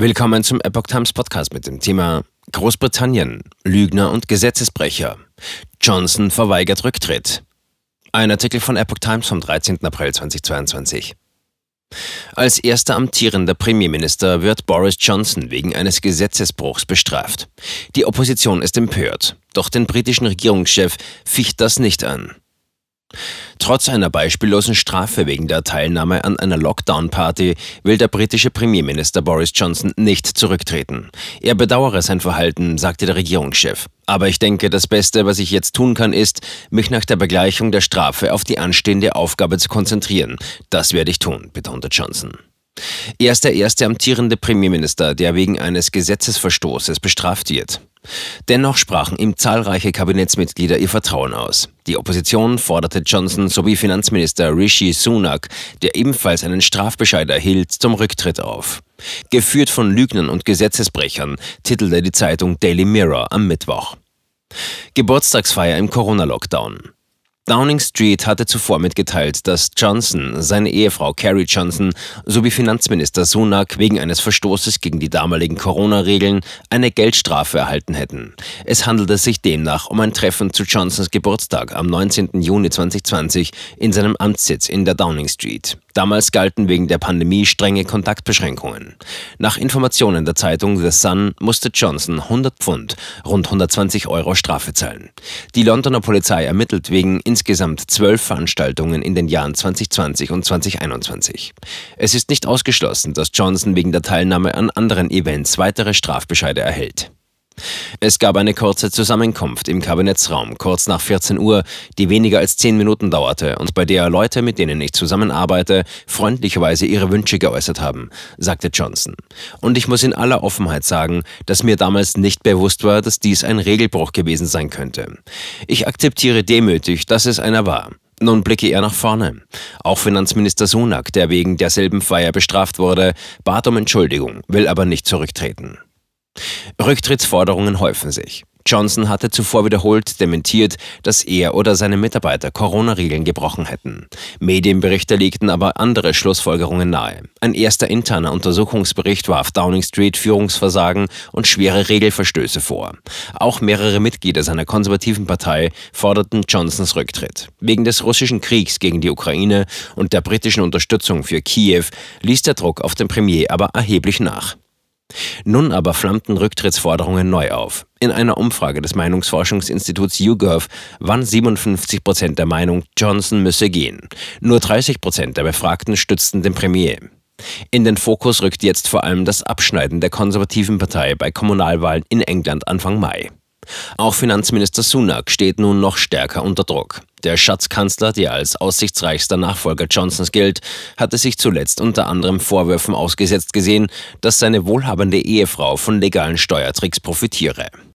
Willkommen zum Epoch Times Podcast mit dem Thema Großbritannien, Lügner und Gesetzesbrecher. Johnson verweigert Rücktritt. Ein Artikel von Epoch Times vom 13. April 2022. Als erster amtierender Premierminister wird Boris Johnson wegen eines Gesetzesbruchs bestraft. Die Opposition ist empört, doch den britischen Regierungschef ficht das nicht an. Trotz einer beispiellosen Strafe wegen der Teilnahme an einer Lockdown-Party will der britische Premierminister Boris Johnson nicht zurücktreten. Er bedauere sein Verhalten, sagte der Regierungschef. Aber ich denke, das Beste, was ich jetzt tun kann, ist, mich nach der Begleichung der Strafe auf die anstehende Aufgabe zu konzentrieren. Das werde ich tun, betonte Johnson. Er ist der erste amtierende Premierminister, der wegen eines Gesetzesverstoßes bestraft wird. Dennoch sprachen ihm zahlreiche Kabinettsmitglieder ihr Vertrauen aus. Die Opposition forderte Johnson sowie Finanzminister Rishi Sunak, der ebenfalls einen Strafbescheid erhielt, zum Rücktritt auf. Geführt von Lügnern und Gesetzesbrechern, titelte die Zeitung Daily Mirror am Mittwoch. Geburtstagsfeier im Corona-Lockdown. Downing Street hatte zuvor mitgeteilt, dass Johnson, seine Ehefrau Carrie Johnson sowie Finanzminister Sunak wegen eines Verstoßes gegen die damaligen Corona-Regeln eine Geldstrafe erhalten hätten. Es handelte sich demnach um ein Treffen zu Johnsons Geburtstag am 19. Juni 2020 in seinem Amtssitz in der Downing Street. Damals galten wegen der Pandemie strenge Kontaktbeschränkungen. Nach Informationen der Zeitung The Sun musste Johnson 100 Pfund, rund 120 Euro Strafe zahlen. Die Londoner Polizei ermittelt wegen insgesamt zwölf Veranstaltungen in den Jahren 2020 und 2021. Es ist nicht ausgeschlossen, dass Johnson wegen der Teilnahme an anderen Events weitere Strafbescheide erhält. Es gab eine kurze Zusammenkunft im Kabinettsraum kurz nach 14 Uhr, die weniger als 10 Minuten dauerte und bei der Leute, mit denen ich zusammenarbeite, freundlicherweise ihre Wünsche geäußert haben, sagte Johnson. Und ich muss in aller Offenheit sagen, dass mir damals nicht bewusst war, dass dies ein Regelbruch gewesen sein könnte. Ich akzeptiere demütig, dass es einer war. Nun blicke er nach vorne. Auch Finanzminister Sunak, der wegen derselben Feier bestraft wurde, bat um Entschuldigung, will aber nicht zurücktreten. Rücktrittsforderungen häufen sich. Johnson hatte zuvor wiederholt dementiert, dass er oder seine Mitarbeiter Corona-Regeln gebrochen hätten. Medienberichte legten aber andere Schlussfolgerungen nahe. Ein erster interner Untersuchungsbericht warf Downing Street Führungsversagen und schwere Regelverstöße vor. Auch mehrere Mitglieder seiner konservativen Partei forderten Johnsons Rücktritt. Wegen des russischen Kriegs gegen die Ukraine und der britischen Unterstützung für Kiew ließ der Druck auf den Premier aber erheblich nach. Nun aber flammten Rücktrittsforderungen neu auf. In einer Umfrage des Meinungsforschungsinstituts YouGov waren 57 Prozent der Meinung, Johnson müsse gehen. Nur 30 Prozent der Befragten stützten den Premier. In den Fokus rückt jetzt vor allem das Abschneiden der konservativen Partei bei Kommunalwahlen in England Anfang Mai. Auch Finanzminister Sunak steht nun noch stärker unter Druck. Der Schatzkanzler, der als aussichtsreichster Nachfolger Johnsons gilt, hatte sich zuletzt unter anderem Vorwürfen ausgesetzt gesehen, dass seine wohlhabende Ehefrau von legalen Steuertricks profitiere.